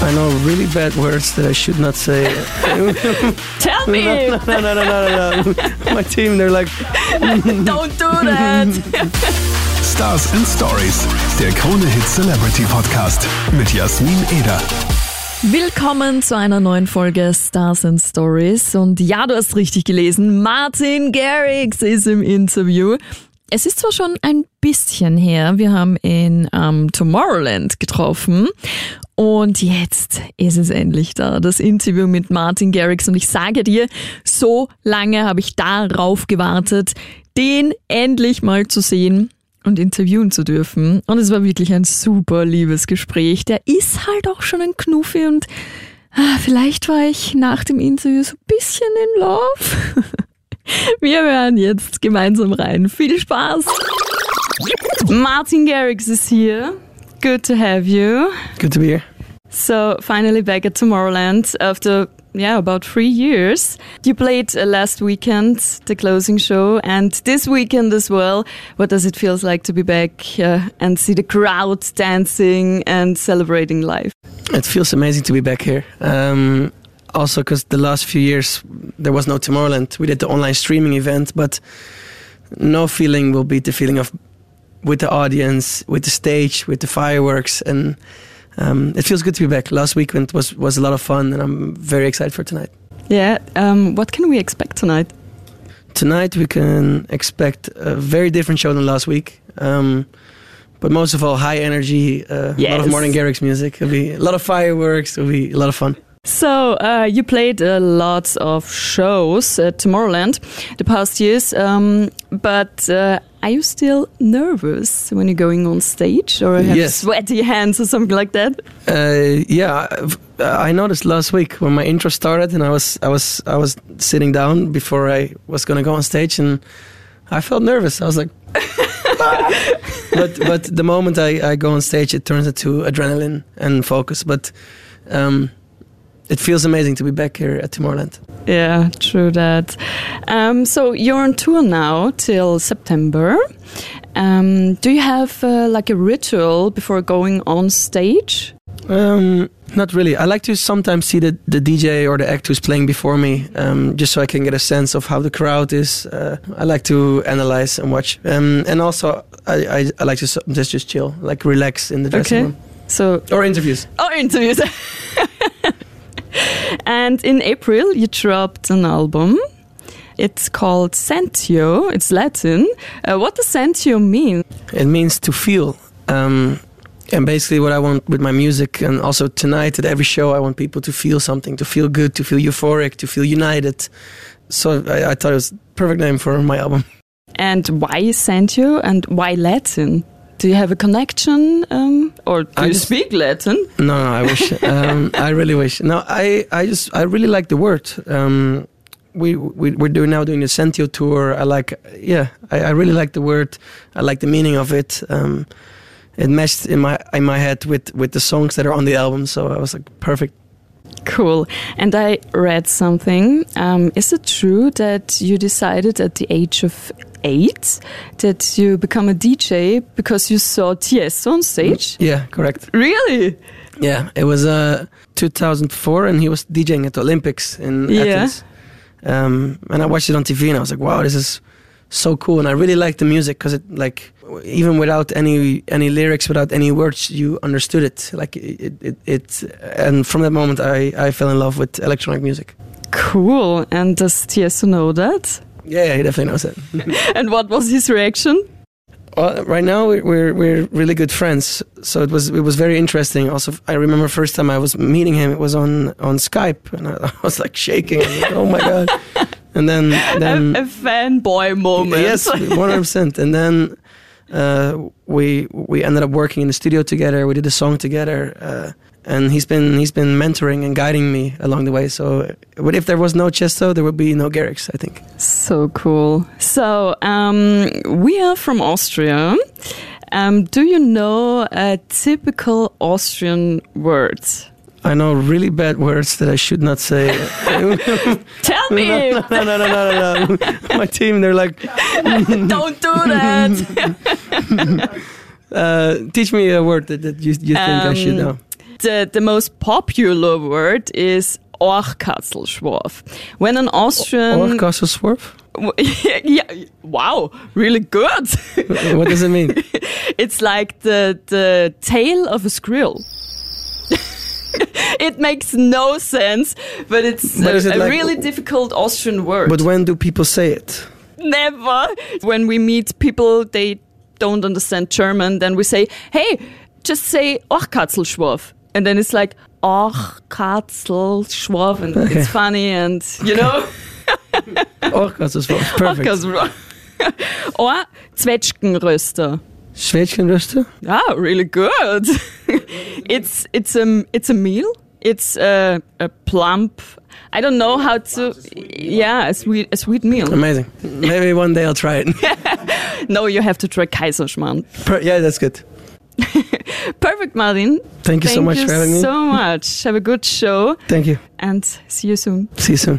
I know really bad words that I should not say. Tell me! no, no, no, no, no, no. My team, they're like, Don't do that! Stars and Stories, der Krone Hit Celebrity Podcast mit Jasmin Eder. Willkommen zu einer neuen Folge Stars and Stories. Und ja, du hast richtig gelesen, Martin Garrix ist im Interview. Es ist zwar schon ein bisschen her, wir haben ihn am Tomorrowland getroffen und jetzt ist es endlich da, das Interview mit Martin Garrix und ich sage dir, so lange habe ich darauf gewartet, den endlich mal zu sehen und interviewen zu dürfen. Und es war wirklich ein super liebes Gespräch. Der ist halt auch schon ein Knuffi und ah, vielleicht war ich nach dem Interview so ein bisschen in Love. Wir hören jetzt gemeinsam rein. Viel Spaß! Martin Garrix is here. Good to have you. good to be here. So, finally back at Tomorrowland after, yeah, about three years. You played uh, last weekend, the closing show, and this weekend as well. What does it feel like to be back uh, and see the crowd dancing and celebrating life? It feels amazing to be back here. Um, also, because the last few years there was no Tomorrowland. We did the online streaming event, but no feeling will beat the feeling of with the audience, with the stage, with the fireworks, and um, it feels good to be back. Last weekend was was a lot of fun, and I'm very excited for tonight. Yeah, um, what can we expect tonight? Tonight we can expect a very different show than last week. Um, but most of all, high energy, uh, a lot of Martin Garrix music. It'll be a lot of fireworks. It'll be a lot of fun. So, uh, you played uh, lots of shows at Tomorrowland the past years, um, but uh, are you still nervous when you're going on stage or have Yes. sweaty hands or something like that? Uh, yeah, I've- I noticed last week when my intro started, and I was I was I was sitting down before I was going to go on stage, and I felt nervous. I was like, but but the moment I, I go on stage, it turns into adrenaline and focus. But um, it feels amazing to be back here at Tomorrowland. Yeah, true that. Um, so, you're on tour now till September. Um, do you have uh, like a ritual before going on stage? Um, not really. I like to sometimes see the, the DJ or the act who's playing before me, um, just so I can get a sense of how the crowd is. Uh, I like to analyze and watch, um, and also I, I, I like to just just chill, like relax in the dressing Okay. room So, or interviews. or interviews. and in April, you dropped an album. It's called Sentio. It's Latin. Uh, what does Sentio mean? It means to feel. Um, and basically, what I want with my music, and also tonight at every show, I want people to feel something, to feel good, to feel euphoric, to feel united. So I, I thought it was perfect name for my album. And why Sentio and why Latin? Do you have a connection um, or do I you just- speak Latin? No, no, I wish. um, I really wish. No, I, I just, I really like the word. Um, we, we, we're doing now doing the Sentio tour. I like, yeah, I, I really like the word. I like the meaning of it. Um, it meshed in my in my head with with the songs that are on the album. So I was like, perfect. Cool. And I read something. Um, is it true that you decided at the age of eight that you become a DJ because you saw Tiesto on stage? Yeah, correct. Really? Yeah, it was uh 2004, and he was DJing at the Olympics in Yeah. Athens. Um, and I watched it on TV, and I was like, wow, this is so cool. And I really liked the music because it like even without any any lyrics, without any words, you understood it. Like it, it, it and from that moment, I I fell in love with electronic music. Cool. And does Tiesto know that? Yeah, he definitely knows it. and what was his reaction? Well, right now we're, we're we're really good friends, so it was it was very interesting. Also, I remember first time I was meeting him, it was on on Skype, and I, I was like shaking. Like, oh my god! And then then a, a fanboy moment. yes, one hundred percent. And then uh, we we ended up working in the studio together. We did a song together, uh, and he's been he's been mentoring and guiding me along the way. So, but if there was no Tiesto, there would be no Garrix. I think. So cool. So, um, we are from Austria. Um, do you know a typical Austrian word? I know really bad words that I should not say. Tell me! no, no, no, no, no, no. My team, they're like, Don't do that! uh, teach me a word that, that you, you think I should Um, know. The, the most popular word is Orchkatzelschworf. When an Austrian... Orchkatzelschworf? yeah, wow, really good. what does it mean? it's like the, the tail of a squirrel. It makes no sense, but it's But a, a like- really difficult Austrian word. But when do people say it? Never. When we meet people, they don't understand German, then we say, hey, just say Orchkatzelschworf. And then it's like, Orchkatzelschworf. And Okay. it's funny and, you know, Orchkatzelschworf. Perfect. Or Zwetschgenröster. Schwätchenröster? Ah, really good. it's it's a it's a meal. It's a, a plump. I don't know how to. Yeah, a sweet a sweet meal. Amazing. Maybe one day I'll try it. No, you have to try Kaiserschmarrn. Per- yeah, that's good. Perfect, Martin. Thank you so much you for having me. so much. Have a good show Thank you. and see you soon. See you soon.